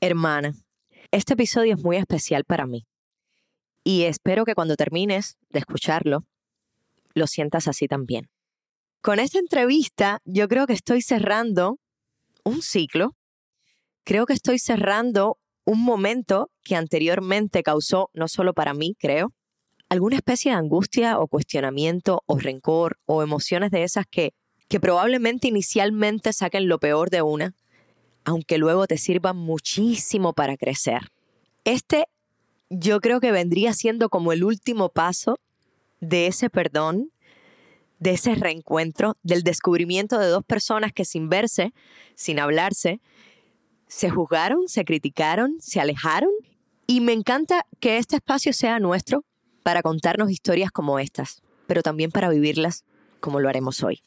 Hermana, este episodio es muy especial para mí y espero que cuando termines de escucharlo, lo sientas así también. Con esta entrevista yo creo que estoy cerrando un ciclo, creo que estoy cerrando un momento que anteriormente causó, no solo para mí, creo, alguna especie de angustia o cuestionamiento o rencor o emociones de esas que, que probablemente inicialmente saquen lo peor de una aunque luego te sirva muchísimo para crecer. Este yo creo que vendría siendo como el último paso de ese perdón, de ese reencuentro, del descubrimiento de dos personas que sin verse, sin hablarse, se juzgaron, se criticaron, se alejaron. Y me encanta que este espacio sea nuestro para contarnos historias como estas, pero también para vivirlas como lo haremos hoy.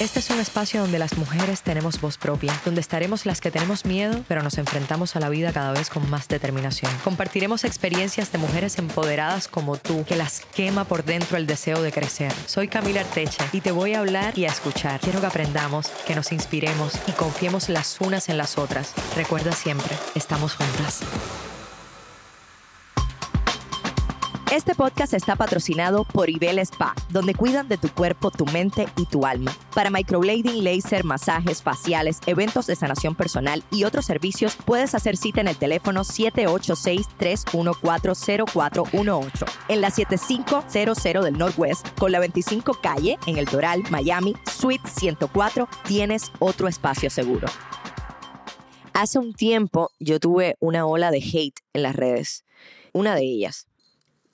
Este es un espacio donde las mujeres tenemos voz propia, donde estaremos las que tenemos miedo, pero nos enfrentamos a la vida cada vez con más determinación. Compartiremos experiencias de mujeres empoderadas como tú, que las quema por dentro el deseo de crecer. Soy Camila Arteche y te voy a hablar y a escuchar. Quiero que aprendamos, que nos inspiremos y confiemos las unas en las otras. Recuerda siempre, estamos juntas. Este podcast está patrocinado por Ibel Spa, donde cuidan de tu cuerpo, tu mente y tu alma. Para microblading, laser, masajes, faciales, eventos de sanación personal y otros servicios, puedes hacer cita en el teléfono 786-314-0418 en la 7500 del Northwest con la 25 calle en el Doral, Miami, Suite 104. Tienes otro espacio seguro. Hace un tiempo yo tuve una ola de hate en las redes. Una de ellas,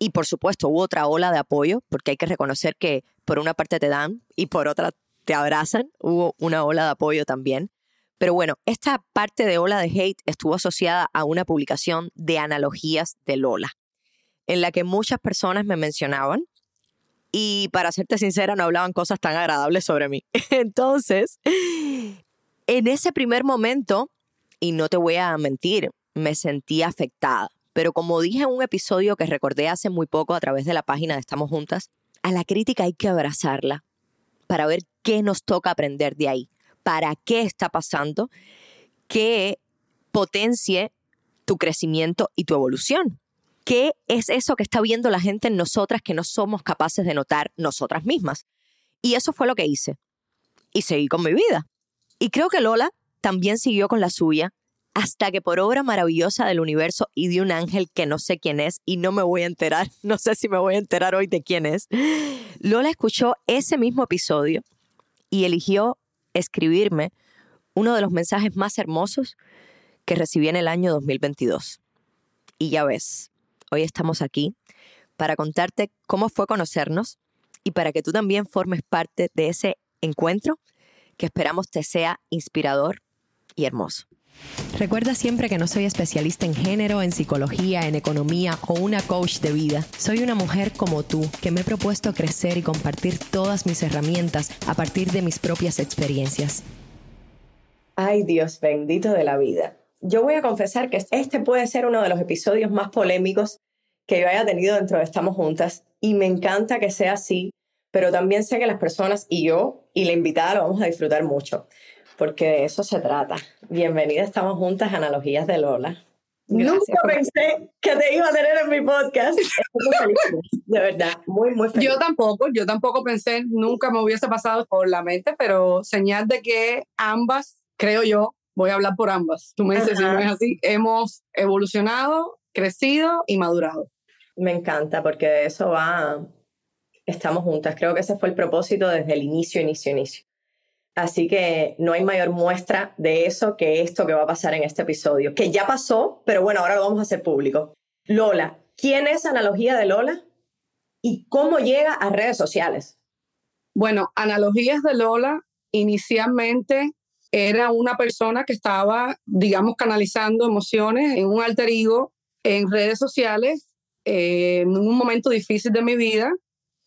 y por supuesto hubo otra ola de apoyo, porque hay que reconocer que por una parte te dan y por otra te abrazan. Hubo una ola de apoyo también. Pero bueno, esta parte de ola de hate estuvo asociada a una publicación de analogías de Lola, en la que muchas personas me mencionaban y para serte sincera no hablaban cosas tan agradables sobre mí. Entonces, en ese primer momento, y no te voy a mentir, me sentí afectada pero como dije en un episodio que recordé hace muy poco a través de la página de Estamos Juntas, a la crítica hay que abrazarla para ver qué nos toca aprender de ahí, para qué está pasando, que potencie tu crecimiento y tu evolución. ¿Qué es eso que está viendo la gente en nosotras que no somos capaces de notar nosotras mismas? Y eso fue lo que hice. Y seguí con mi vida. Y creo que Lola también siguió con la suya hasta que por obra maravillosa del universo y de un ángel que no sé quién es y no me voy a enterar, no sé si me voy a enterar hoy de quién es, Lola escuchó ese mismo episodio y eligió escribirme uno de los mensajes más hermosos que recibí en el año 2022. Y ya ves, hoy estamos aquí para contarte cómo fue conocernos y para que tú también formes parte de ese encuentro que esperamos te sea inspirador y hermoso. Recuerda siempre que no soy especialista en género, en psicología, en economía o una coach de vida. Soy una mujer como tú que me he propuesto crecer y compartir todas mis herramientas a partir de mis propias experiencias. Ay Dios bendito de la vida. Yo voy a confesar que este puede ser uno de los episodios más polémicos que yo haya tenido dentro de Estamos Juntas y me encanta que sea así, pero también sé que las personas y yo y la invitada lo vamos a disfrutar mucho porque de eso se trata. Bienvenida, estamos juntas, Analogías de Lola. Nunca pensé que te iba a tener en mi podcast. de verdad, muy, muy feliz. Yo tampoco, yo tampoco pensé, nunca me hubiese pasado por la mente, pero señal de que ambas, creo yo, voy a hablar por ambas, tú me dices si no es así, hemos evolucionado, crecido y madurado. Me encanta porque de eso va, estamos juntas. Creo que ese fue el propósito desde el inicio, inicio, inicio. Así que no hay mayor muestra de eso que esto que va a pasar en este episodio, que ya pasó, pero bueno, ahora lo vamos a hacer público. Lola, ¿quién es Analogía de Lola y cómo llega a redes sociales? Bueno, Analogías de Lola inicialmente era una persona que estaba, digamos, canalizando emociones en un alter ego en redes sociales eh, en un momento difícil de mi vida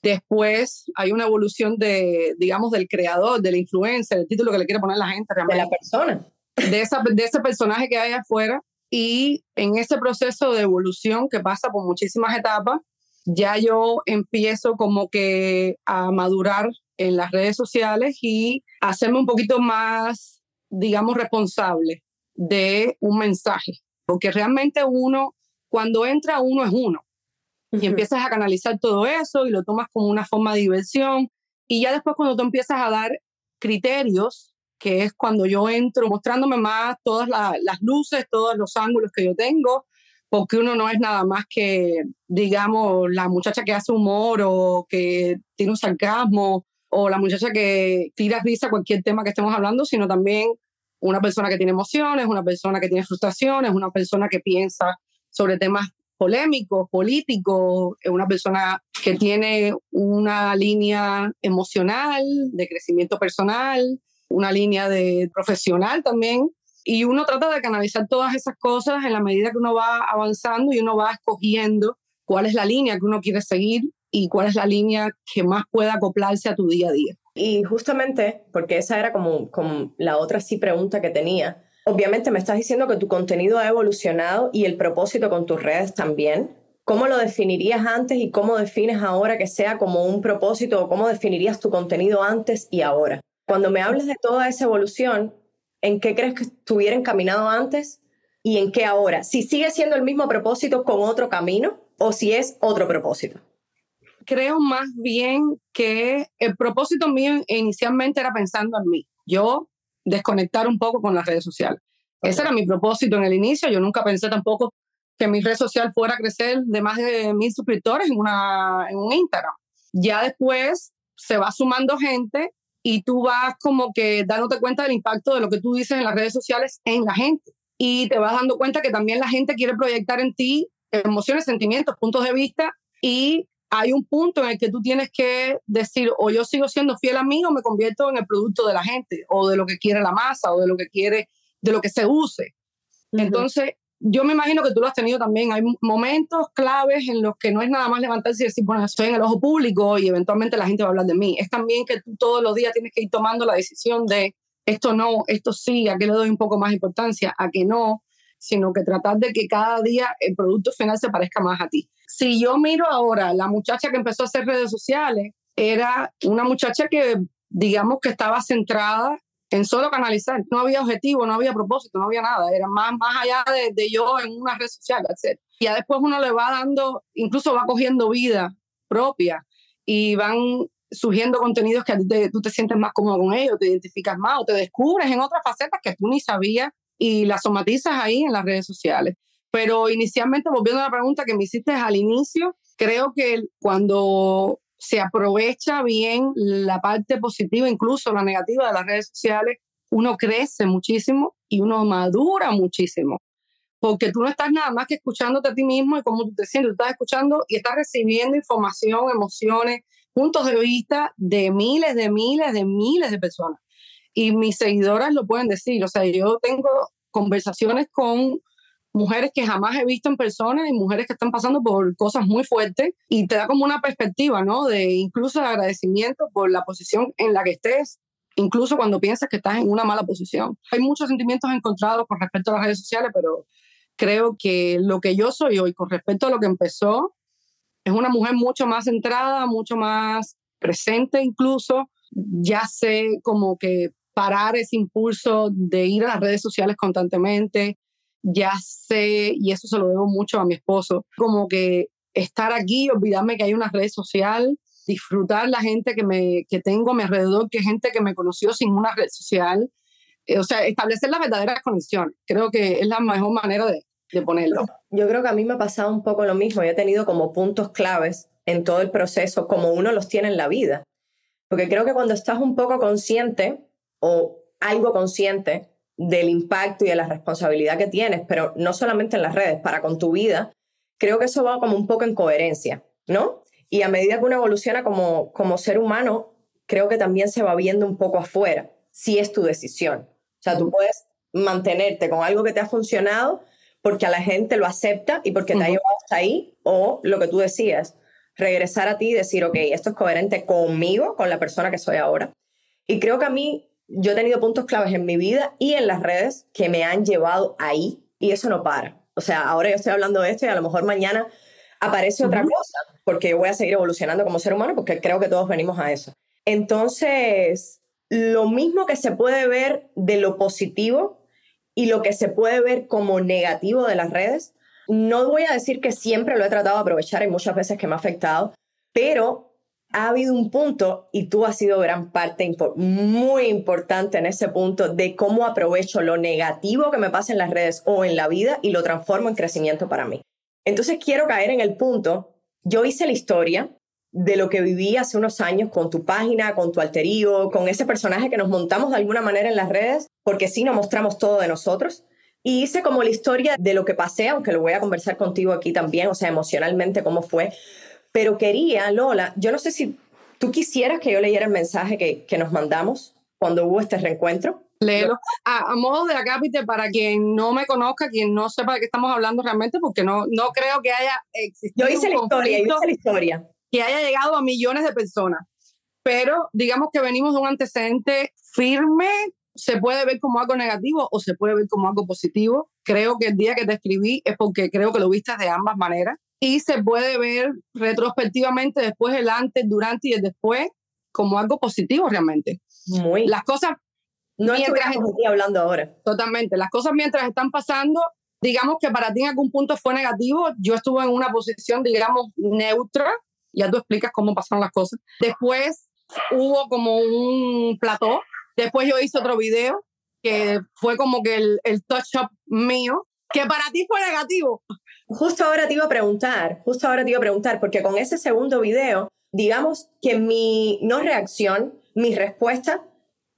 Después hay una evolución de, digamos, del creador, del influencer, el título que le quiere poner la gente. De la persona. De, esa, de ese personaje que hay afuera. Y en ese proceso de evolución que pasa por muchísimas etapas, ya yo empiezo como que a madurar en las redes sociales y hacerme un poquito más, digamos, responsable de un mensaje, porque realmente uno, cuando entra, uno es uno. Y empiezas a canalizar todo eso y lo tomas como una forma de diversión. Y ya después cuando tú empiezas a dar criterios, que es cuando yo entro mostrándome más todas las luces, todos los ángulos que yo tengo, porque uno no es nada más que, digamos, la muchacha que hace humor o que tiene un sarcasmo o la muchacha que tira risa a cualquier tema que estemos hablando, sino también una persona que tiene emociones, una persona que tiene frustraciones, una persona que piensa sobre temas polémicos, políticos, una persona que tiene una línea emocional, de crecimiento personal, una línea de profesional también. Y uno trata de canalizar todas esas cosas en la medida que uno va avanzando y uno va escogiendo cuál es la línea que uno quiere seguir y cuál es la línea que más pueda acoplarse a tu día a día. Y justamente, porque esa era como, como la otra sí pregunta que tenía, obviamente me estás diciendo que tu contenido ha evolucionado y el propósito con tus redes también. ¿Cómo lo definirías antes y cómo defines ahora que sea como un propósito o cómo definirías tu contenido antes y ahora? Cuando me hables de toda esa evolución, ¿en qué crees que estuviera encaminado antes y en qué ahora? Si sigue siendo el mismo propósito con otro camino o si es otro propósito creo más bien que el propósito mío inicialmente era pensando en mí. Yo desconectar un poco con las redes sociales. Ese era mi propósito en el inicio. Yo nunca pensé tampoco que mi red social fuera a crecer de más de mil suscriptores en, una, en un Instagram. Ya después se va sumando gente y tú vas como que dándote cuenta del impacto de lo que tú dices en las redes sociales en la gente. Y te vas dando cuenta que también la gente quiere proyectar en ti emociones, sentimientos, puntos de vista y hay un punto en el que tú tienes que decir, o yo sigo siendo fiel a mí o me convierto en el producto de la gente, o de lo que quiere la masa, o de lo que quiere, de lo que se use. Entonces, yo me imagino que tú lo has tenido también. Hay momentos claves en los que no es nada más levantarse y decir, bueno, estoy en el ojo público y eventualmente la gente va a hablar de mí. Es también que tú todos los días tienes que ir tomando la decisión de esto no, esto sí, a qué le doy un poco más importancia, a qué no, sino que tratar de que cada día el producto final se parezca más a ti. Si yo miro ahora, la muchacha que empezó a hacer redes sociales era una muchacha que, digamos, que estaba centrada en solo canalizar. No había objetivo, no había propósito, no había nada. Era más, más allá de, yo en una red social, etc. Y ya después uno le va dando, incluso va cogiendo vida propia y van surgiendo contenidos que ti tú te sientes más cómodo con ellos, te identificas más o te descubres en otras facetas que tú ni sabías y las somatizas ahí en las redes sociales. Pero inicialmente, volviendo a la pregunta que me hiciste al inicio, creo que cuando se aprovecha bien la parte positiva, incluso la negativa de las redes sociales, uno crece muchísimo y uno madura muchísimo. Porque tú no estás nada más que escuchándote a ti mismo y cómo tú te sientes, tú estás escuchando y estás recibiendo información, emociones, puntos de vista de miles, de miles, de miles de personas. Y mis seguidoras lo pueden decir, o sea, yo tengo conversaciones con mujeres que jamás he visto en persona y mujeres que están pasando por cosas muy fuertes y te da como una perspectiva, ¿no? De incluso de agradecimiento por la posición en la que estés, incluso cuando piensas que estás en una mala posición. Hay muchos sentimientos encontrados con respecto a las redes sociales, pero creo que lo que yo soy hoy con respecto a lo que empezó es una mujer mucho más centrada, mucho más presente incluso. Ya sé como que parar ese impulso de ir a las redes sociales constantemente, ya sé, y eso se lo debo mucho a mi esposo, como que estar aquí, olvidarme que hay una red social, disfrutar la gente que, me, que tengo a mi alrededor, que gente que me conoció sin una red social, eh, o sea, establecer las verdaderas conexiones. Creo que es la mejor manera de, de ponerlo. Yo creo que a mí me ha pasado un poco lo mismo, yo he tenido como puntos claves en todo el proceso, como uno los tiene en la vida. Porque creo que cuando estás un poco consciente o algo consciente del impacto y de la responsabilidad que tienes, pero no solamente en las redes, para con tu vida, creo que eso va como un poco en coherencia, ¿no? Y a medida que uno evoluciona como, como ser humano, creo que también se va viendo un poco afuera, si es tu decisión. O sea, tú puedes mantenerte con algo que te ha funcionado porque a la gente lo acepta y porque te ha llevado hasta ahí, o lo que tú decías, regresar a ti y decir, ok, esto es coherente conmigo, con la persona que soy ahora. Y creo que a mí yo he tenido puntos claves en mi vida y en las redes que me han llevado ahí y eso no para. O sea, ahora yo estoy hablando de esto y a lo mejor mañana aparece otra cosa, porque yo voy a seguir evolucionando como ser humano, porque creo que todos venimos a eso. Entonces, lo mismo que se puede ver de lo positivo y lo que se puede ver como negativo de las redes, no voy a decir que siempre lo he tratado de aprovechar, y muchas veces que me ha afectado, pero ha habido un punto, y tú has sido gran parte muy importante en ese punto, de cómo aprovecho lo negativo que me pasa en las redes o en la vida y lo transformo en crecimiento para mí. Entonces quiero caer en el punto, yo hice la historia de lo que viví hace unos años con tu página, con tu alterío, con ese personaje que nos montamos de alguna manera en las redes, porque sí nos mostramos todo de nosotros. Y hice como la historia de lo que pasé, aunque lo voy a conversar contigo aquí también, o sea, emocionalmente cómo fue. Pero quería, Lola, yo no sé si tú quisieras que yo leyera el mensaje que, que nos mandamos cuando hubo este reencuentro. Léelo. A, modo de acápite, para quien no me conozca, quien no sepa de qué estamos hablando realmente, porque no, no creo que haya existido. Yo hice la historia, yo hice la historia. Que haya llegado a millones de personas. Pero digamos que venimos de un antecedente firme, se puede ver como algo negativo o se puede ver como algo positivo. Creo que el día que te escribí es porque creo que lo viste de ambas maneras y se puede ver retrospectivamente después el antes, durante y el después como algo positivo realmente. Muy. Las cosas no mientras aquí hablando ahora. Totalmente. Las cosas mientras están pasando, digamos que para ti en algún punto fue negativo. Yo estuve en una posición, digamos, neutra. Ya tú explicas cómo pasaron las cosas. Después hubo como un plató. Después yo hice otro video que fue como que el, el touch-up mío, que para ti fue negativo. Justo ahora te iba a preguntar, justo ahora te iba a preguntar, porque con ese segundo video, digamos que mi no reacción, mi respuesta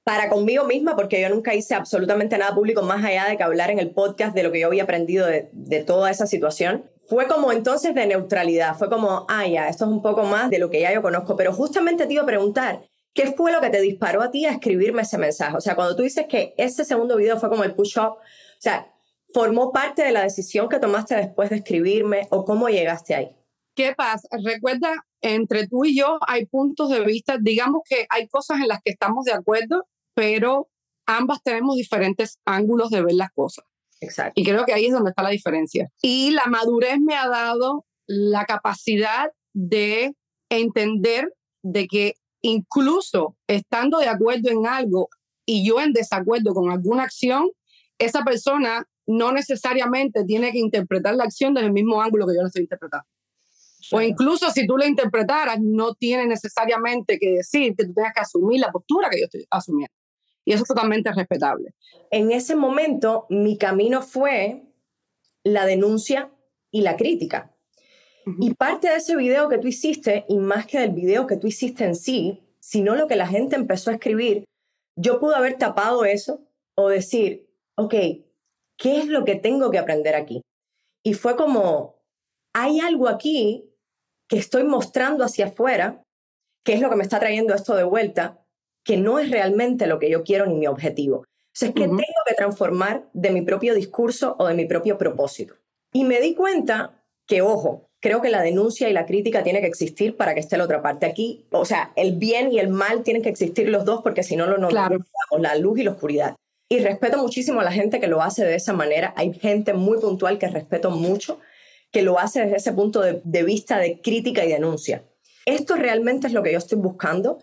para conmigo misma, porque yo nunca hice absolutamente nada público más allá de que hablar en el podcast de lo que yo había aprendido de, toda esa situación, fue como entonces de neutralidad, fue como, ah, esto es un poco más de lo que ya yo conozco, pero justamente te iba a preguntar, ¿qué fue lo que te disparó a ti a escribirme ese mensaje? O sea, cuando tú dices que ese segundo video fue como el push-up, o sea, formó parte de la decisión que tomaste después de escribirme o cómo llegaste ahí? ¿Qué pasa? Recuerda, entre tú y yo hay puntos de vista, digamos que hay cosas en las que estamos de acuerdo, pero ambas tenemos diferentes ángulos de ver las cosas. Exacto. Y creo que ahí es donde está la diferencia. Y la madurez me ha dado la capacidad de entender de que incluso estando de acuerdo en algo y yo en desacuerdo con alguna acción, esa persona no necesariamente tiene que interpretar la acción desde el mismo ángulo que yo la estoy interpretando. O incluso si tú la interpretaras, no tiene necesariamente que decir que tú tengas que asumir la postura que yo estoy asumiendo. Y eso es totalmente respetable. En ese momento, mi camino fue la denuncia y la crítica. Y parte de ese video que tú hiciste, y más que del video que tú hiciste en sí, sino lo que la gente empezó a escribir, yo pude haber tapado eso o decir, ok, ¿qué es lo que tengo que aprender aquí? Y fue como, hay algo aquí que estoy mostrando hacia afuera, que es lo que me está trayendo esto de vuelta, que no es realmente lo que yo quiero ni mi objetivo. O sea, es que tengo que transformar de mi propio discurso o de mi propio propósito. Y me di cuenta que, ojo, creo que la denuncia y la crítica tiene que existir para que esté la otra parte. Aquí, o sea, el bien y el mal tienen que existir los dos porque si no, lo no claro. la luz y la oscuridad. Y respeto muchísimo a la gente que lo hace de esa manera. Hay gente muy puntual que respeto mucho, que lo hace desde ese punto de, vista de crítica y denuncia. Esto realmente es lo que yo estoy buscando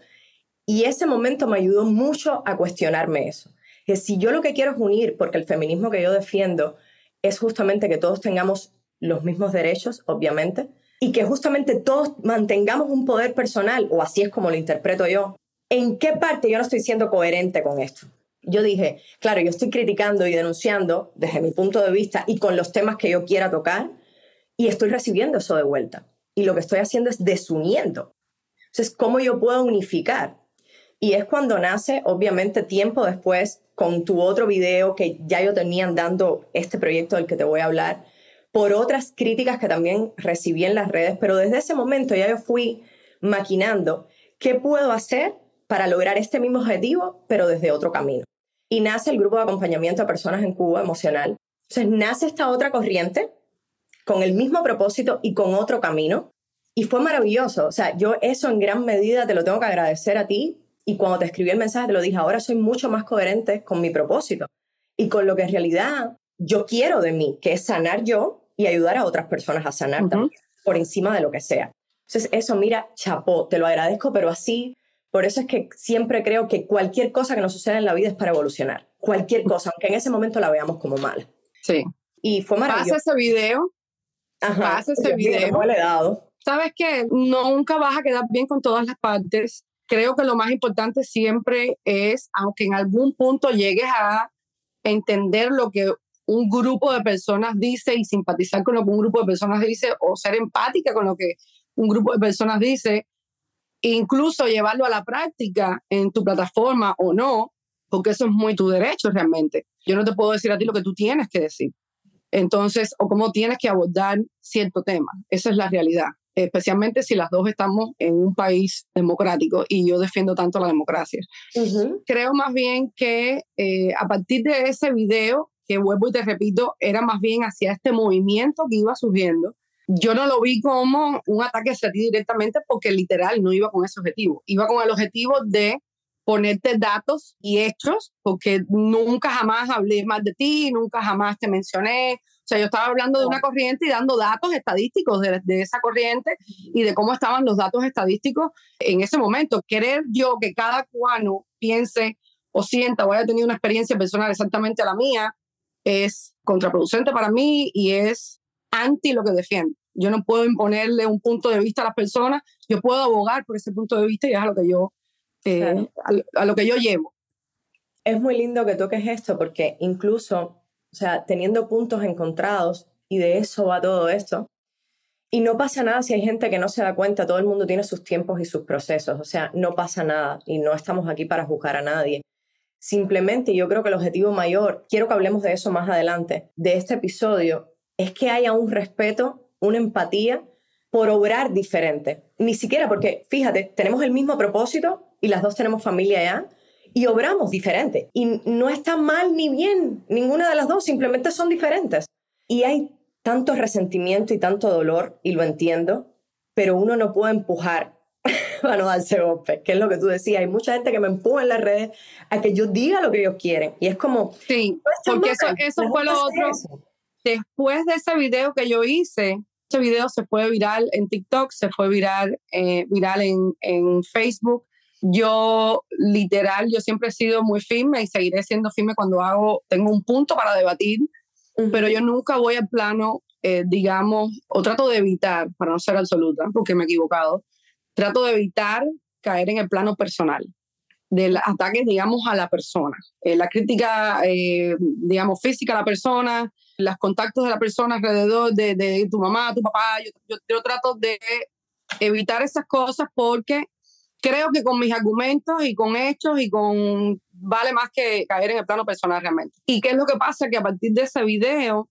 y ese momento me ayudó mucho a cuestionarme eso. Que si yo lo que quiero es unir, porque el feminismo que yo defiendo es justamente que todos tengamos los mismos derechos, obviamente, y que justamente todos mantengamos un poder personal, o así es como lo interpreto yo, ¿en qué parte yo no estoy siendo coherente con esto? Yo dije, claro, yo estoy criticando y denunciando desde mi punto de vista y con los temas que yo quiera tocar y estoy recibiendo eso de vuelta. Y lo que estoy haciendo es desuniendo. Entonces, ¿cómo yo puedo unificar? Y es cuando nace, obviamente, tiempo después, con tu otro video que ya yo tenía dando este proyecto del que te voy a hablar, por otras críticas que también recibí en las redes, pero desde ese momento ya yo fui maquinando qué puedo hacer para lograr este mismo objetivo, pero desde otro camino y nace el grupo de acompañamiento a personas en Cuba emocional. Entonces nace esta otra corriente con el mismo propósito y con otro camino. Y fue maravilloso. O sea, yo eso en gran medida te lo tengo que agradecer a ti. Y cuando te escribí el mensaje te lo dije, ahora soy mucho más coherente con mi propósito y con lo que en realidad yo quiero de mí, que es sanar yo y ayudar a otras personas a sanar también, por encima de lo que sea. Entonces, eso, mira, chapó, te lo agradezco, pero así por eso es que siempre creo que cualquier cosa que nos suceda en la vida es para evolucionar. cualquier cosa, aunque en ese momento la veamos como mala. Sí. Y fue maravilloso. Pasa ese video. Ajá, pasa ese video. le he dado. Sabes que nunca vas a quedar bien con todas las partes. Creo que lo más importante siempre es, aunque en algún punto llegues a entender lo que un grupo de personas dice y simpatizar con lo que un grupo de personas dice o ser empática con lo que un grupo de personas dice, incluso llevarlo a la práctica en tu plataforma o no, porque eso es muy tu derecho realmente. Yo no te puedo decir a ti lo que tú tienes que decir. Entonces, o cómo tienes que abordar cierto tema. Esa es la realidad, especialmente si las dos estamos en un país democrático y yo defiendo tanto la democracia. Creo más bien que eh, a partir de ese video, que vuelvo y te repito, era más bien hacia este movimiento que iba surgiendo, yo no lo vi como un ataque hacia ti directamente porque literal no iba con ese objetivo. Iba con el objetivo de ponerte datos y hechos, porque nunca jamás hablé más de ti, nunca jamás te mencioné. O sea, yo estaba hablando de una corriente y dando datos estadísticos de, de, esa corriente y de cómo estaban los datos estadísticos en ese momento. Querer yo que cada cubano piense o sienta o haya tenido una experiencia personal exactamente a la mía es contraproducente para mí y es anti lo que defiendo. Yo no puedo imponerle un punto de vista a las personas, yo puedo abogar por ese punto de vista y es a lo que yo, eh, a, lo que yo llevo. Es muy lindo que toques esto porque incluso, o sea, teniendo puntos encontrados, y de eso va todo esto, y no pasa nada si hay gente que no se da cuenta, todo el mundo tiene sus tiempos y sus procesos, o sea, no pasa nada y no estamos aquí para juzgar a nadie. Simplemente yo creo que el objetivo mayor, quiero que hablemos de eso más adelante, de este episodio, es que haya un respeto, una empatía por obrar diferente. Ni siquiera porque, fíjate, tenemos el mismo propósito y las dos tenemos familia ya y obramos diferente. Y no está mal ni bien, ninguna de las dos, simplemente son diferentes. Y hay tanto resentimiento y tanto dolor, y lo entiendo, pero uno no puede empujar a no darse golpe, que es lo que tú decías. Hay mucha gente que me empuja en las redes a que yo diga lo que ellos quieren. Y es como... Sí, porque eso, eso fue lo otro después de ese video que yo hice, ese video se fue viral en TikTok, se fue viral, eh, viral en, en, Facebook. Yo, literal, yo siempre he sido muy firme y seguiré siendo firme cuando hago, tengo un punto para debatir, pero yo nunca voy al plano, eh, digamos, o trato de evitar, para no ser absoluta, porque me he equivocado, trato de evitar caer en el plano personal del ataque, digamos, a la persona. Eh, la crítica, eh, digamos, física a la persona, los contactos de la persona alrededor de, de tu mamá, tu papá. Yo, yo, trato de evitar esas cosas porque creo que con mis argumentos y con hechos y con vale más que caer en el plano personal realmente. ¿Y qué es lo que pasa? Que a partir de ese video,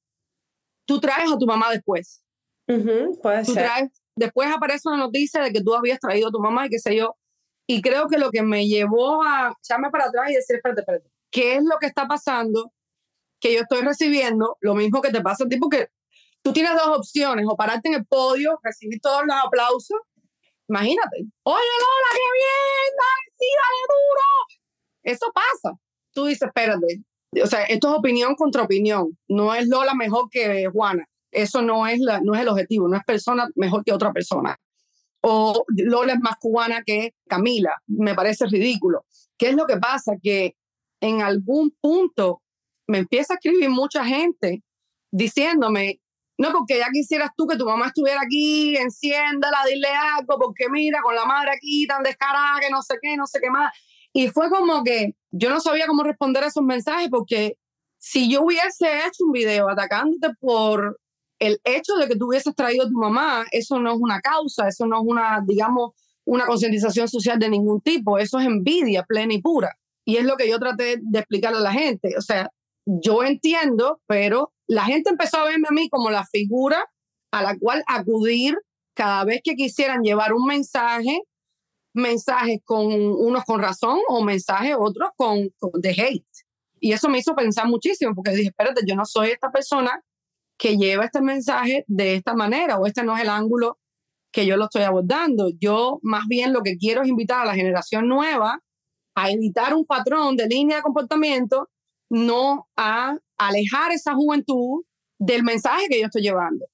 tú traes a tu mamá después. puede tú ser. Traes, después aparece una noticia de que tú habías traído a tu mamá y qué sé yo. Y creo que lo que me llevó a echarme para atrás y decir, espérate, espérate, ¿qué es lo que está pasando? Que yo estoy recibiendo lo mismo que te pasa a ti, porque tú tienes dos opciones, o pararte en el podio, recibir todos los aplausos. Imagínate, oye Lola, qué bien, dale, sí, dale duro. Eso pasa. Tú dices, espérate, o sea, esto es opinión contra opinión. No es Lola mejor que Juana. Eso no es, la, no es el objetivo, no es persona mejor que otra persona o Lola es más cubana que Camila. Me parece ridículo. ¿Qué es lo que pasa? Que en algún punto me empieza a escribir mucha gente diciéndome, no, porque ya quisieras tú que tu mamá estuviera aquí, enciéndala, dile algo, porque mira, con la madre aquí tan descarada, que no sé qué, no sé qué más. Y fue como que yo no sabía cómo responder a esos mensajes, porque si yo hubiese hecho un video atacándote por el hecho de que tú hubieses traído a tu mamá, eso no es una causa, eso no es una, digamos, una concientización social de ningún tipo, eso es envidia plena y pura. Y es lo que yo traté de explicarle a la gente. O sea, yo entiendo, pero la gente empezó a verme a mí como la figura a la cual acudir cada vez que quisieran llevar un mensaje, mensajes con unos con razón o mensajes otros con, de hate. Y eso me hizo pensar muchísimo, porque dije, espérate, yo no soy esta persona que lleva este mensaje de esta manera o este no es el ángulo que yo lo estoy abordando. Yo más bien lo que quiero es invitar a la generación nueva a evitar un patrón de línea de comportamiento, no a alejar esa juventud del mensaje que yo estoy llevando.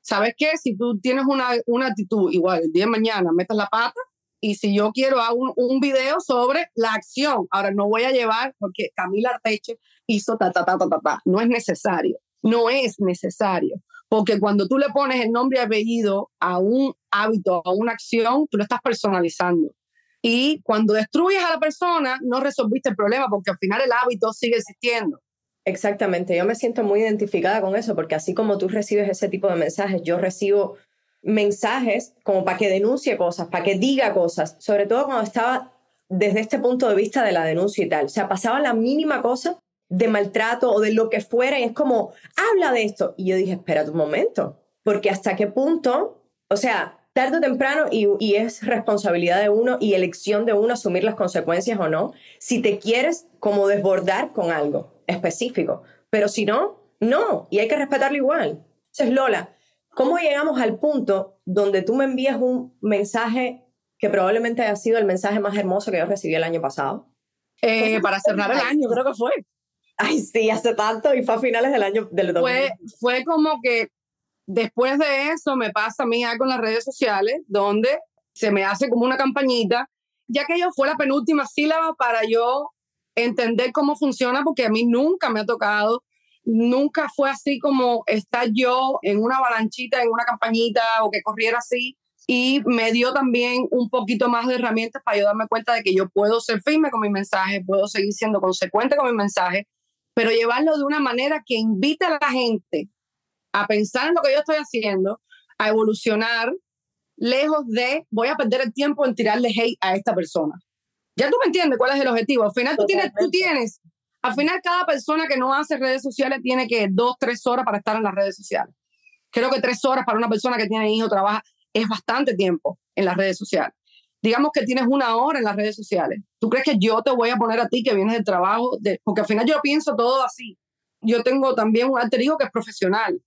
¿Sabes qué? Si tú tienes una, una actitud igual, el día de mañana metes la pata, y si yo quiero hago un, un, video sobre la acción. Ahora no voy a llevar porque Camila Arteche hizo ta, ta, ta, ta, ta, ta. No es necesario. No es necesario. Porque cuando tú le pones el nombre y apellido a un hábito, a una acción, tú lo estás personalizando. Y cuando destruyes a la persona, no resolviste el problema porque al final el hábito sigue existiendo. Exactamente, yo me siento muy identificada con eso porque así como tú recibes ese tipo de mensajes, yo recibo mensajes como para que denuncie cosas, para que diga cosas, sobre todo cuando estaba desde este punto de vista de la denuncia y tal. O sea, pasaba la mínima cosa de maltrato o de lo que fuera y es como, habla de esto. Y yo dije, espera un momento, porque hasta qué punto, o sea, tarde o temprano, y, y, es responsabilidad de uno y elección de uno asumir las consecuencias o no, si te quieres como desbordar con algo específico. Pero si no, no, y hay que respetarlo igual. Entonces, Lola, ¿Cómo llegamos al punto donde tú me envías un mensaje que probablemente haya sido el mensaje más hermoso que yo recibí el año pasado? Eh, para cerrar el año, creo que fue. Ay, sí, hace tanto y fue a finales del año del 2000. Fue, fue como que después de eso me pasa a mí algo en las redes sociales donde se me hace como una campañita, ya que yo fue la penúltima sílaba para yo entender cómo funciona, porque a mí nunca me ha tocado nunca fue así como estar yo en una avalanchita, en una campañita o que corriera así. Y me dio también un poquito más de herramientas para yo darme cuenta de que yo puedo ser firme con mi mensaje, puedo seguir siendo consecuente con mi mensaje, pero llevarlo de una manera que invite a la gente a pensar en lo que yo estoy haciendo, a evolucionar, lejos de voy a perder el tiempo en tirarle hate a esta persona. Ya tú me entiendes cuál es el objetivo. Al final tú tienes, tú tienes al final, cada persona que no hace redes sociales tiene que dos, tres horas para estar en las redes sociales. Creo que tres horas para una persona que tiene hijo, trabaja, es bastante tiempo en las redes sociales. Digamos que tienes una hora en las redes sociales. ¿Tú crees que yo te voy a poner a ti que vienes del trabajo? De, porque al final yo pienso todo así. Yo tengo también un alter ego que es profesional.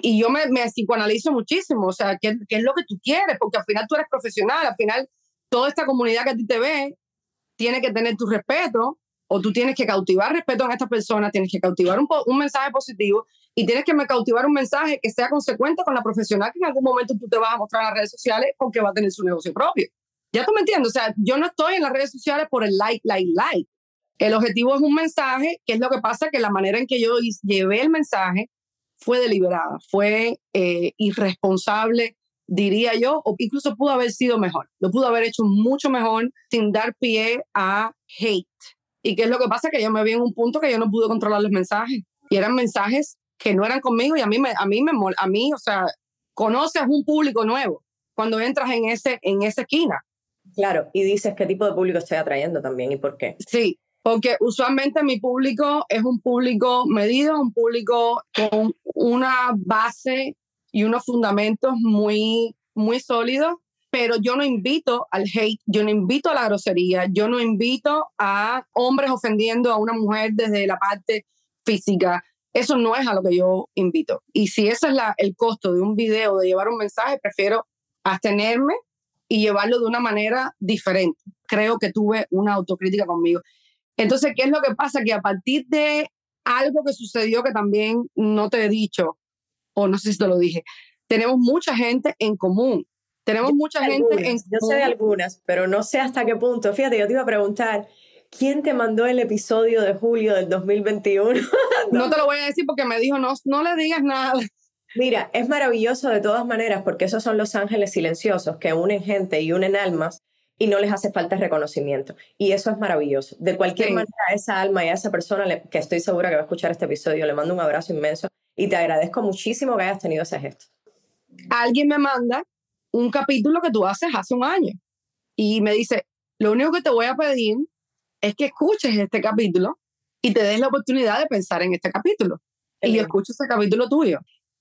Y yo me, me psicoanalizo muchísimo. O sea, ¿qué, ¿qué es lo que tú quieres? Porque al final tú eres profesional. Al final, toda esta comunidad que a ti te ve tiene que tener tu respeto o tú tienes que cautivar respeto a estas personas, tienes que cautivar un, un mensaje positivo y tienes que cautivar un mensaje que sea consecuente con la profesional que en algún momento tú te vas a mostrar en las redes sociales porque va a tener su negocio propio. Ya tú me entiendes, o sea, yo no estoy en las redes sociales por el like, like, like. El objetivo es un mensaje, que es lo que pasa que la manera en que yo llevé el mensaje fue deliberada, fue eh, irresponsable, diría yo, o incluso pudo haber sido mejor. Lo pudo haber hecho mucho mejor sin dar pie a hate ¿Y qué es lo que pasa? Que yo me vi en un punto que yo no pude controlar los mensajes. Y eran mensajes que no eran conmigo y a mí me, a mí me, a mí, o sea, conoces un público nuevo cuando entras en, ese, en esa esquina. Claro, y dices qué tipo de público estoy atrayendo también y por qué. Sí, porque usualmente mi público es un público medido, un público con una base y unos fundamentos muy, muy sólidos pero yo no invito al hate, yo no invito a la grosería, yo no invito a hombres ofendiendo a una mujer desde la parte física. Eso no es a lo que yo invito. Y si ese es la, el costo de un video, de llevar un mensaje, prefiero abstenerme y llevarlo de una manera diferente. Creo que tuve una autocrítica conmigo. Entonces, ¿qué es lo que pasa? Que a partir de algo que sucedió que también no te he dicho, o no sé si te lo dije, tenemos mucha gente en común tenemos mucha gente en... Yo sé de algunas, pero no sé hasta qué punto. Fíjate, yo te iba a preguntar, ¿quién te mandó el episodio de julio del 2021? no. no te lo voy a decir porque me dijo, no, no le digas nada. Mira, es maravilloso de todas maneras porque esos son los ángeles silenciosos que unen gente y unen almas y no les hace falta reconocimiento. Y eso es maravilloso. De cualquier manera, a esa alma y a esa persona que estoy segura que va a escuchar este episodio, le mando un abrazo inmenso y te agradezco muchísimo que hayas tenido ese gesto. Alguien me manda un capítulo que tú haces hace un año. Y me dice, lo único que te voy a pedir es que escuches este capítulo y te des la oportunidad de pensar en este capítulo. y yo escucho ese capítulo tuyo.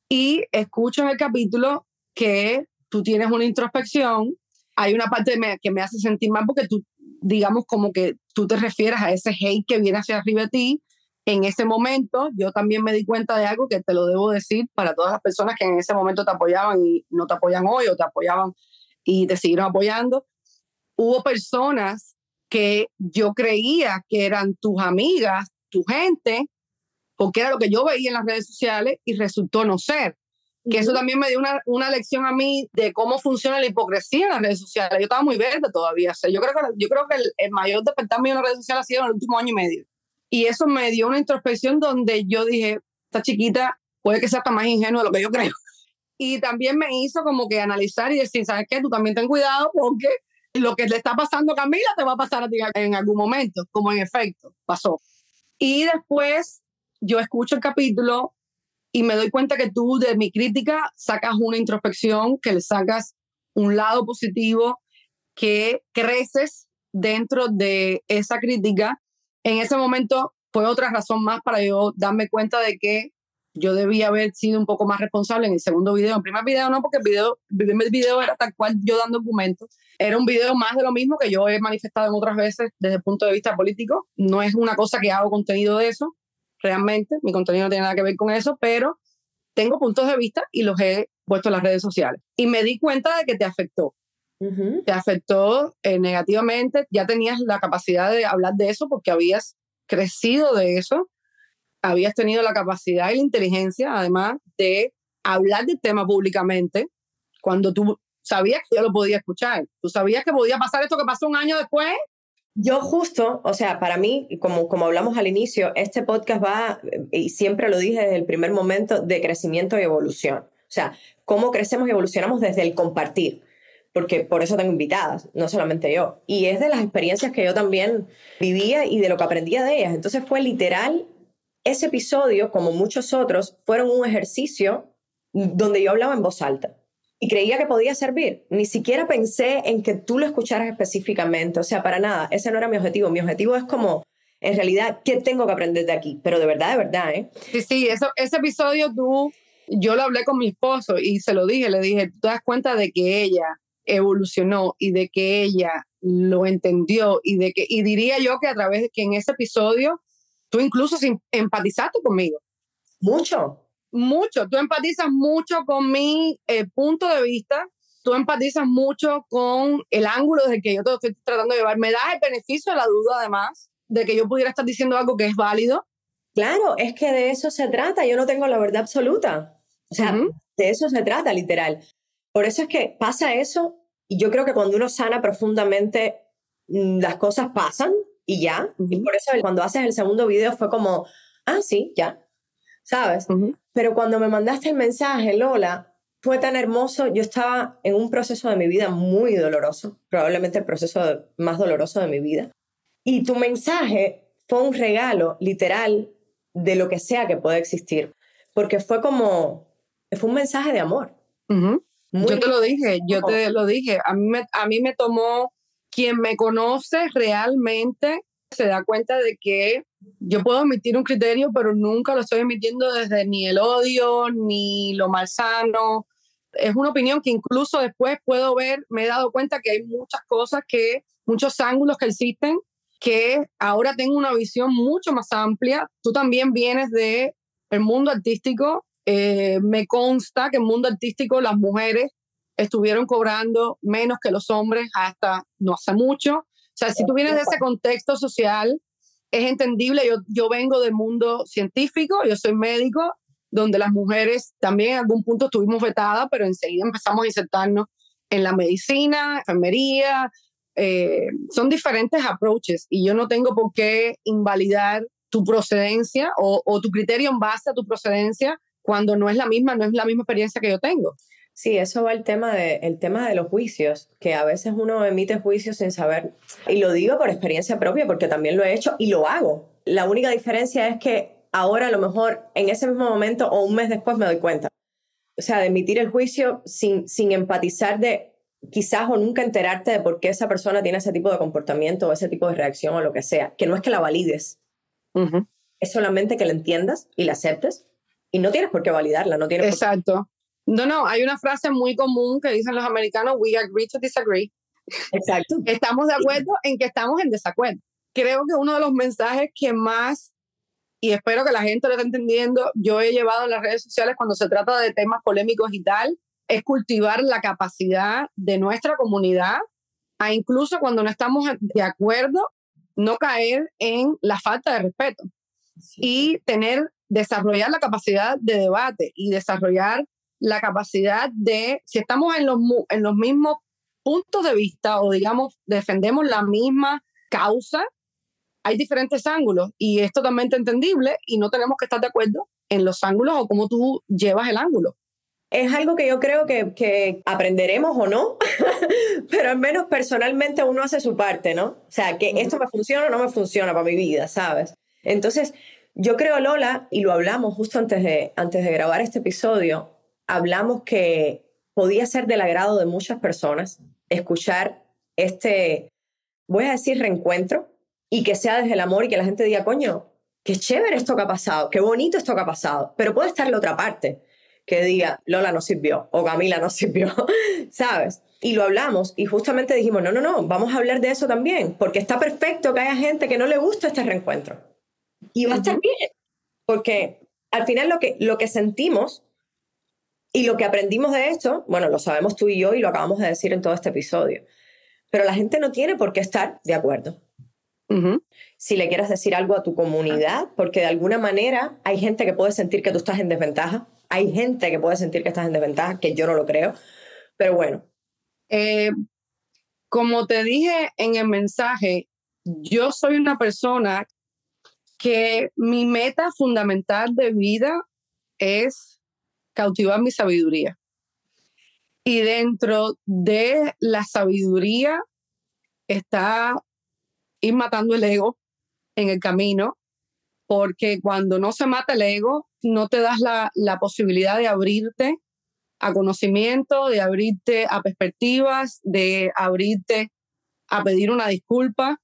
Y escucho en el capítulo que tú tienes una introspección. Hay una parte que me hace sentir mal porque tú, digamos, como que tú te refieres a ese hate que viene hacia arriba de ti en ese momento yo también me di cuenta de algo que te lo debo decir para todas las personas que en ese momento te apoyaban y no te apoyan hoy o te apoyaban y te siguieron apoyando. Hubo personas que yo creía que eran tus amigas, tu gente, porque era lo que yo veía en las redes sociales y resultó no ser. Que eso también me dio una, una, lección a mí de cómo funciona la hipocresía en las redes sociales. Yo estaba muy verde todavía. O sea, yo creo que, yo creo que el, el mayor despertar mío en las redes sociales ha sido en el último año y medio. Y eso me dio una introspección donde yo dije, esta chiquita puede que sea hasta más ingenua de lo que yo creo. Y también me hizo como que analizar y decir, ¿sabes qué? Tú también ten cuidado porque lo que le está pasando a Camila te va a pasar a ti en algún momento, como en efecto pasó. Y después yo escucho el capítulo y me doy cuenta que tú de mi crítica sacas una introspección, que le sacas un lado positivo, que creces dentro de esa crítica. En ese momento fue otra razón más para yo darme cuenta de que yo debía haber sido un poco más responsable en el segundo video. En el primer video no, porque el, video, el primer video era tal cual yo dando documentos. Era un video más de lo mismo que yo he manifestado en otras veces desde el punto de vista político. No es una cosa que hago contenido de eso, realmente. Mi contenido no tiene nada que ver con eso, pero tengo puntos de vista y los he puesto en las redes sociales. Y me di cuenta de que te afectó. Te afectó eh, negativamente. Ya tenías la capacidad de hablar de eso porque habías crecido de eso habías tenido la capacidad y la inteligencia, además, de hablar del tema públicamente cuando tú sabías que yo lo podía escuchar. Tú sabías que podía pasar esto que pasó un año después. Yo justo, o sea, para mí, como, como hablamos al inicio, este podcast va, y siempre lo dije desde el primer momento, de crecimiento y evolución. O sea, cómo crecemos y evolucionamos desde el compartir porque por eso tengo invitadas, no solamente yo. Y es de las experiencias que yo también vivía y de lo que aprendía de ellas. Entonces fue literal ese episodio, como muchos otros, fueron un ejercicio donde yo hablaba en voz alta y creía que podía servir. Ni siquiera pensé en que tú lo escucharas específicamente, o sea, para nada, ese no era mi objetivo. Mi objetivo es como, en realidad, ¿qué tengo que aprender de aquí? Pero de verdad, de verdad, ¿eh? Sí, sí, eso, ese episodio tú, yo lo hablé con mi esposo y se lo dije, le dije, tú te das cuenta de que ella evolucionó y de que ella lo entendió y de que, y diría yo que a través de que en ese episodio Tú incluso empatizaste conmigo. Mucho. Mucho. Tú empatizas mucho con mi eh, punto de vista. Tú empatizas mucho con el ángulo desde que yo te estoy tratando de llevar. Me das el beneficio de la duda, además, de que yo pudiera estar diciendo algo que es válido. Claro, es que de eso se trata. Yo no tengo la verdad absoluta. O sea, de eso se trata, literal. Por eso es que pasa eso. Y yo creo que cuando uno sana profundamente, mm, las cosas pasan y ya. Y por eso cuando haces el segundo video fue como, ah, sí, ya. ¿Sabes? Pero cuando me mandaste el mensaje, Lola, fue tan hermoso. Yo estaba en un proceso de mi vida muy doloroso, probablemente el proceso más doloroso de mi vida. Y tu mensaje fue un regalo literal de lo que sea que pueda existir, porque fue como, fue un mensaje de amor. Yo te lo dije, yo te lo dije. A mí a mí me tomó quien me conoce realmente se da cuenta de que yo puedo emitir un criterio, pero nunca lo estoy emitiendo desde ni el odio, ni lo malsano. Es una opinión que incluso después puedo ver, me he dado cuenta que hay muchas cosas que, muchos ángulos que existen, que ahora tengo una visión mucho más amplia. Tú también vienes de el mundo artístico. Eh, me consta que en el mundo artístico las mujeres estuvieron cobrando menos que los hombres hasta no hace mucho. O sea, si tú vienes de ese contexto social, es entendible. Yo, yo vengo del mundo científico, yo soy médico, donde las mujeres también en algún punto estuvimos vetadas, pero enseguida empezamos a insertarnos en la medicina, enfermería. Eh, son diferentes approaches y yo no tengo por qué invalidar tu procedencia o, o tu criterio en base a tu procedencia cuando no es la misma, no es la misma experiencia que yo tengo. Sí, eso va el tema, de, el tema de los juicios, que a veces uno emite juicios sin saber, y lo digo por experiencia propia porque también lo he hecho y lo hago. La única diferencia es que ahora a lo mejor en ese mismo momento o un mes después me doy cuenta. O sea, de emitir el juicio sin, sin empatizar de quizás o nunca enterarte de por qué esa persona tiene ese tipo de comportamiento o ese tipo de reacción o lo que sea, que no es que la valides, es solamente que la entiendas y la aceptes y no tienes por qué validarla, no tienes Exacto. No, no, hay una frase muy común que dicen los americanos, we agree to disagree. Exacto. estamos de acuerdo en que estamos en desacuerdo. Creo que uno de los mensajes que más, y espero que la gente lo esté entendiendo, yo he llevado en las redes sociales cuando se trata de temas polémicos y tal, es cultivar la capacidad de nuestra comunidad a incluso cuando no estamos de acuerdo, no caer en la falta de respeto y tener, desarrollar la capacidad de debate y desarrollar la capacidad de, si estamos en los, en los mismos puntos de vista o digamos defendemos la misma causa, hay diferentes ángulos y es totalmente entendible y no tenemos que estar de acuerdo en los ángulos o cómo tú llevas el ángulo. Es algo que yo creo que, que aprenderemos o no, pero al menos personalmente uno hace su parte, ¿no? O sea, que esto me funciona o no me funciona para mi vida, ¿sabes? Entonces, yo creo, Lola, y lo hablamos justo antes de, antes de grabar este episodio, hablamos que podía ser del agrado de muchas personas escuchar este, voy a decir, reencuentro y que sea desde el amor y que la gente diga, coño, qué chévere esto que ha pasado, qué bonito esto que ha pasado, pero puede estar la otra parte que diga, Lola no sirvió o Camila no sirvió, ¿sabes? Y lo hablamos y justamente dijimos, no, no, no, vamos a hablar de eso también, porque está perfecto que haya gente que no le gusta este reencuentro. Y va a estar bien, porque al final lo que, lo que sentimos y lo que aprendimos de esto, bueno, lo sabemos tú y yo y lo acabamos de decir en todo este episodio, pero la gente no tiene por qué estar de acuerdo. Si le quieres decir algo a tu comunidad, porque de alguna manera hay gente que puede sentir que tú estás en desventaja, hay gente que puede sentir que estás en desventaja, que yo no lo creo, pero bueno. Eh, como te dije en el mensaje, yo soy una persona que mi meta fundamental de vida es cautivar mi sabiduría. Y dentro de la sabiduría está ir matando el ego en el camino, porque cuando no se mata el ego, no te das la, la posibilidad de abrirte a conocimiento, de abrirte a perspectivas, de abrirte a pedir una disculpa.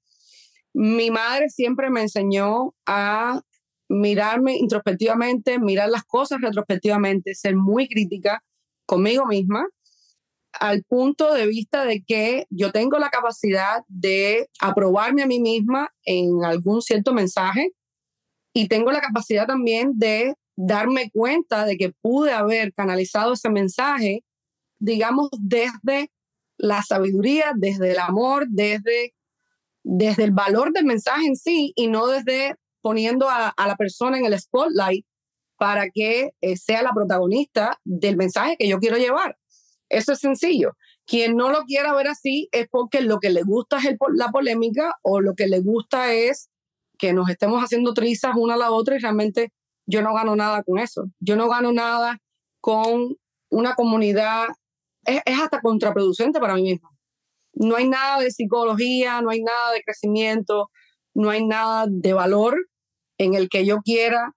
Mi madre siempre me enseñó a mirarme introspectivamente, mirar las cosas retrospectivamente, ser muy crítica conmigo misma, al punto de vista de que yo tengo la capacidad de aprobarme a mí misma en algún cierto mensaje y tengo la capacidad también de darme cuenta de que pude haber canalizado ese mensaje, digamos, desde la sabiduría, desde el amor, desde, desde el valor del mensaje en sí y no desde poniendo a, la persona en el spotlight para que eh, sea la protagonista del mensaje que yo quiero llevar. Eso es sencillo. Quien no lo quiera ver así es porque lo que le gusta es la polémica o lo que le gusta es que nos estemos haciendo trizas una a la otra y realmente yo no gano nada con eso. Yo no gano nada con una comunidad. Es, es hasta contraproducente para mí mismo. No hay nada de psicología, no hay nada de crecimiento, no hay nada de valor en el que yo quiera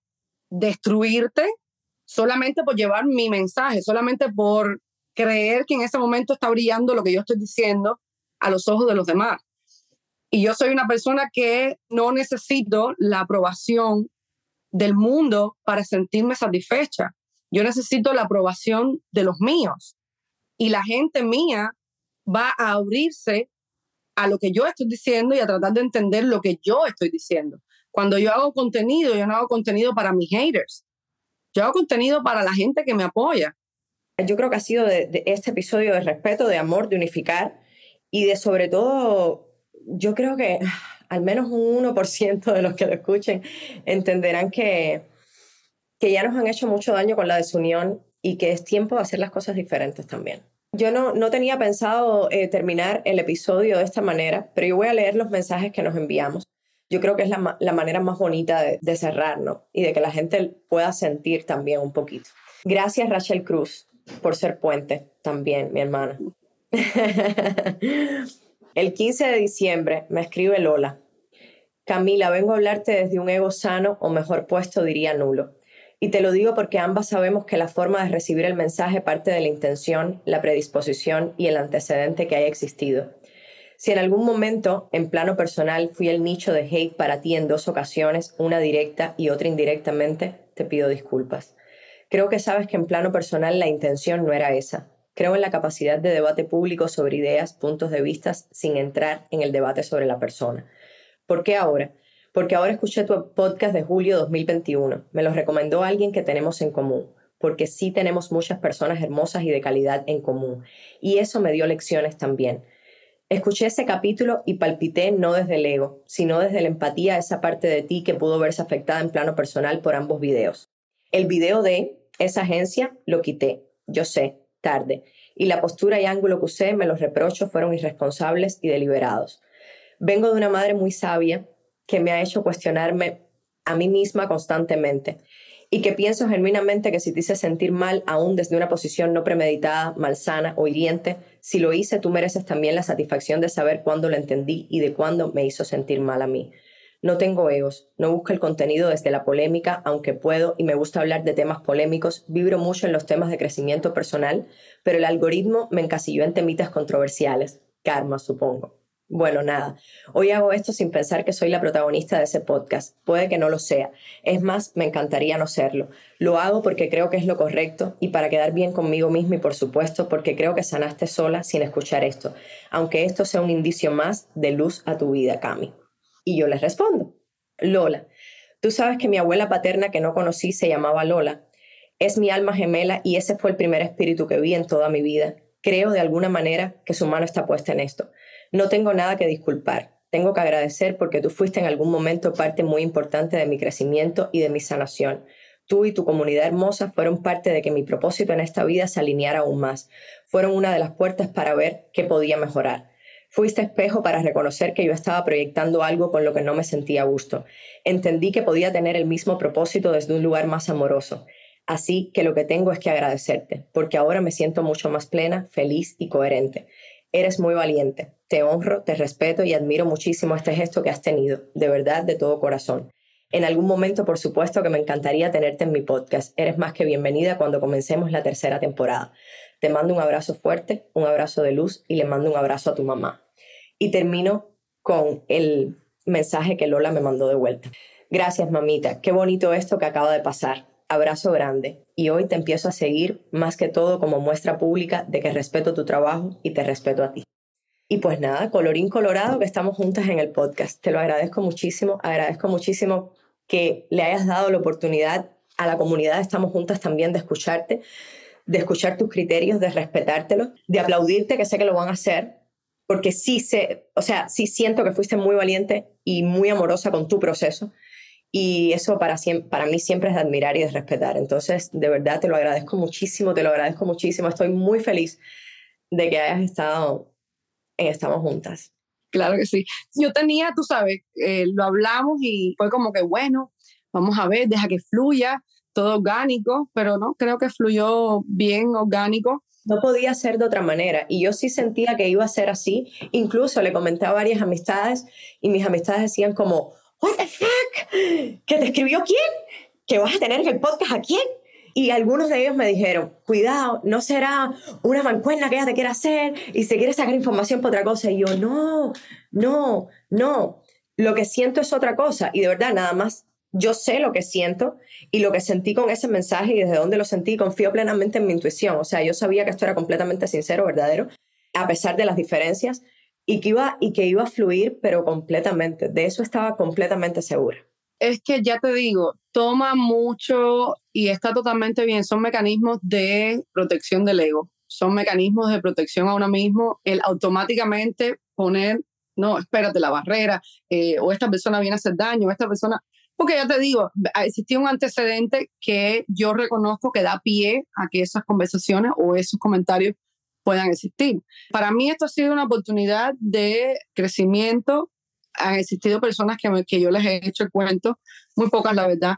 destruirte solamente por llevar mi mensaje, solamente por creer que en ese momento está brillando lo que yo estoy diciendo a los ojos de los demás. Y yo soy una persona que no necesito la aprobación del mundo para sentirme satisfecha. Yo necesito la aprobación de los míos. Y la gente mía va a abrirse a lo que yo estoy diciendo y a tratar de entender lo que yo estoy diciendo. Cuando yo hago contenido, yo no hago contenido para mis haters. Yo hago contenido para la gente que me apoya. Yo creo que ha sido de, este episodio de respeto, de amor, de unificar y de sobre todo, yo creo que al menos un 1% de los que lo escuchen entenderán que, que ya nos han hecho mucho daño con la desunión y que es tiempo de hacer las cosas diferentes también. Yo no, no tenía pensado eh, terminar el episodio de esta manera, pero yo voy a leer los mensajes que nos enviamos. Yo creo que es la, la manera más bonita de, de cerrarnos y de que la gente pueda sentir también un poquito. Gracias Rachel Cruz por ser puente también, mi hermana. el 15 de diciembre me escribe Lola. Camila, vengo a hablarte desde un ego sano o mejor puesto diría nulo. Y te lo digo porque ambas sabemos que la forma de recibir el mensaje parte de la intención, la predisposición y el antecedente que haya existido. Si en algún momento, en plano personal, fui el nicho de hate para ti en dos ocasiones, una directa y otra indirectamente, te pido disculpas. Creo que sabes que en plano personal la intención no era esa. Creo en la capacidad de debate público sobre ideas, puntos de vista, sin entrar en el debate sobre la persona. ¿Por qué ahora? Porque ahora escuché tu podcast de julio 2021. Me lo recomendó alguien que tenemos en común, porque sí tenemos muchas personas hermosas y de calidad en común. Y eso me dio lecciones también. Escuché ese capítulo y palpité no desde el ego, sino desde la empatía a esa parte de ti que pudo verse afectada en plano personal por ambos videos. El video de esa agencia lo quité yo sé, tarde, y la postura y ángulo que usé, me los reprocho, fueron irresponsables y deliberados. Vengo de una madre muy sabia que me ha hecho cuestionarme a mí misma constantemente y que pienso genuinamente que si te hice sentir mal, aún desde una posición no premeditada, malsana o hiriente, si lo hice, tú mereces también la satisfacción de saber cuándo lo entendí y de cuándo me hizo sentir mal a mí. No tengo egos, no busco el contenido desde la polémica, aunque puedo y me gusta hablar de temas polémicos, vibro mucho en los temas de crecimiento personal, pero el algoritmo me encasilló en temitas controversiales, karma supongo. Bueno, nada, hoy hago esto sin pensar que soy la protagonista de ese podcast. Puede que no lo sea. Es más, me encantaría no serlo. Lo hago porque creo que es lo correcto y para quedar bien conmigo mismo y por supuesto porque creo que sanaste sola sin escuchar esto, aunque esto sea un indicio más de luz a tu vida, Cami. Y yo les respondo, Lola, tú sabes que mi abuela paterna que no conocí se llamaba Lola. Es mi alma gemela y ese fue el primer espíritu que vi en toda mi vida. Creo de alguna manera que su mano está puesta en esto. No tengo nada que disculpar. Tengo que agradecer porque tú fuiste en algún momento parte muy importante de mi crecimiento y de mi sanación. Tú y tu comunidad hermosa fueron parte de que mi propósito en esta vida se alineara aún más. Fueron una de las puertas para ver qué podía mejorar. Fuiste espejo para reconocer que yo estaba proyectando algo con lo que no me sentía a gusto. Entendí que podía tener el mismo propósito desde un lugar más amoroso. Así que lo que tengo es que agradecerte, porque ahora me siento mucho más plena, feliz y coherente. Eres muy valiente. Te honro, te respeto y admiro muchísimo este gesto que has tenido, de verdad, de todo corazón. En algún momento, por supuesto, que me encantaría tenerte en mi podcast. Eres más que bienvenida cuando comencemos la tercera temporada. Te mando un abrazo fuerte, un abrazo de luz y le mando un abrazo a tu mamá. Y termino con el mensaje que Lola me mandó de vuelta. Gracias, mamita. Qué bonito esto que acaba de pasar. Abrazo grande. Y hoy te empiezo a seguir más que todo como muestra pública de que respeto tu trabajo y te respeto a ti. Y pues nada, colorín colorado que estamos juntas en el podcast. Te lo agradezco muchísimo. Agradezco muchísimo que le hayas dado la oportunidad a la comunidad Estamos Juntas también de escucharte, de escuchar tus criterios, de respetártelos, de aplaudirte, que sé que lo van a hacer, porque sí sé, o sea, sí siento que fuiste muy valiente y muy amorosa con tu proceso. Y eso para, para mí siempre es de admirar y de respetar. Entonces, de verdad, te lo agradezco muchísimo, te lo agradezco muchísimo. Estoy muy feliz de que hayas estado en Estamos Juntas. Claro que sí. Yo tenía, tú sabes, eh, lo hablamos y fue como que, bueno, vamos a ver, deja que fluya, todo orgánico, pero no, creo que fluyó bien orgánico no podía ser de otra manera. Y yo sí sentía que iba a ser así. Incluso le comenté a varias amistades y mis amistades decían como, what the fuck, ¿que te escribió quién? ¿Que vas a tener el podcast a quién? Y algunos de ellos me dijeron, cuidado, no será una mancuerna que ella te quiera hacer y se quiere sacar información por otra cosa. Y yo, no, no, no. Lo que siento es otra cosa. Y de verdad, nada más yo sé lo que siento y lo que sentí con ese mensaje y desde dónde lo sentí, confío plenamente en mi intuición. O sea, yo sabía que esto era completamente sincero, verdadero, a pesar de las diferencias y que iba, y que iba a fluir, pero completamente. De eso estaba completamente segura. Es que ya te digo, toma mucho y está totalmente bien. Son mecanismos de protección del ego. Son mecanismos de protección a uno mismo. El automáticamente poner, no, espérate, la barrera, eh, o esta persona viene a hacer daño, o esta persona porque ya te digo, existía un antecedente que yo reconozco que da pie a que esas conversaciones o esos comentarios puedan existir. Para mí esto ha sido una oportunidad de crecimiento. Han existido personas que, que yo les he hecho el cuento, muy pocas la verdad,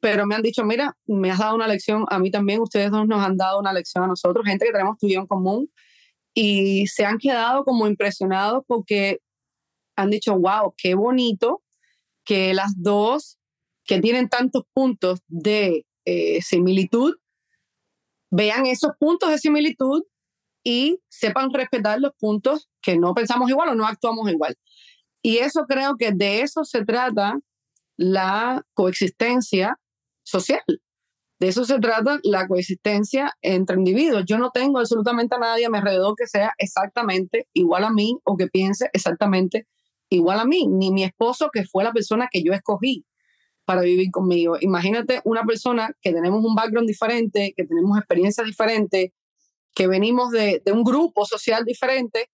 pero me han dicho, mira, me has dado una lección, a mí también, ustedes dos nos han dado una lección a nosotros, gente que tenemos tu en común, y se han quedado como impresionados porque han dicho, wow, qué bonito que las dos que tienen tantos puntos de eh, similitud vean esos puntos de similitud y sepan respetar los puntos que no pensamos igual o no actuamos igual. Y eso creo que de eso se trata la coexistencia social. De eso se trata la coexistencia entre individuos. Yo no tengo absolutamente a nadie a mi alrededor que sea exactamente igual a mí o que piense exactamente igual a mí, ni mi esposo, que fue la persona que yo escogí para vivir conmigo. Imagínate una persona que tenemos un background diferente, que tenemos experiencias diferentes, que venimos de, un grupo social diferente,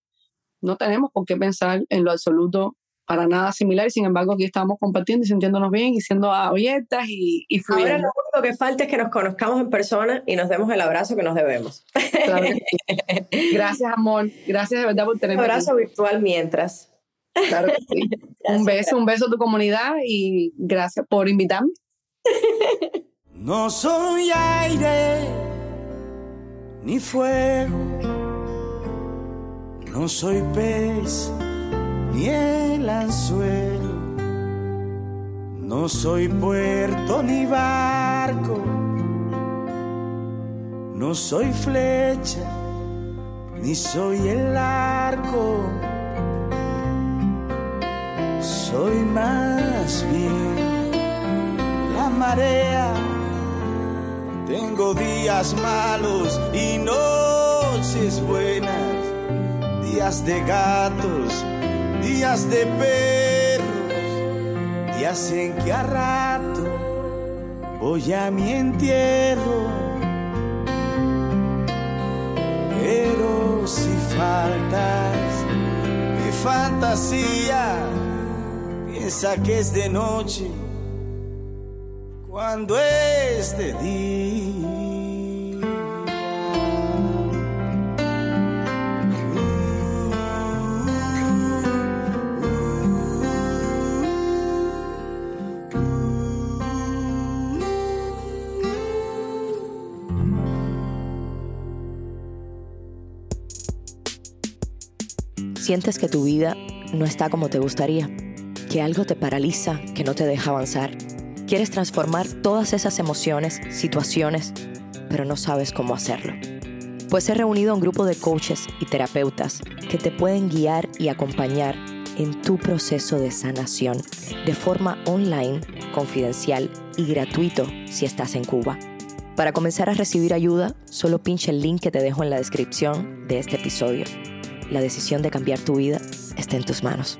no tenemos por qué pensar en lo absoluto para nada similar y sin embargo aquí estamos compartiendo y sintiéndonos bien y siendo abiertas y, y Ahora lo único que falta es que nos conozcamos en persona y nos demos el abrazo que nos debemos. Gracias, amor. Gracias de verdad por tenerme. Un abrazo virtual mientras. Claro que sí. un beso, un beso a tu comunidad y gracias por invitarme. No soy aire ni fuego, no soy pez ni el anzuelo, no soy puerto ni barco, no soy flecha ni soy el arco, soy más bien la marea tengo días malos y noches buenas, días de gatos, días de perros, días en que a rato voy a mi entierro. Pero si faltas mi fantasía, piensa que es de noche cuando es de día. Sientes que tu vida no está como te gustaría, que algo te paraliza, que no te deja avanzar Quieres transformar todas esas emociones, situaciones, pero no sabes cómo hacerlo. Pues he reunido a un grupo de coaches y terapeutas que te pueden guiar y acompañar en tu proceso de sanación de forma online, confidencial y gratuito si estás en Cuba. Para comenzar a recibir ayuda, solo pinche el link que te dejo en la descripción de este episodio. La decisión de cambiar tu vida está en tus manos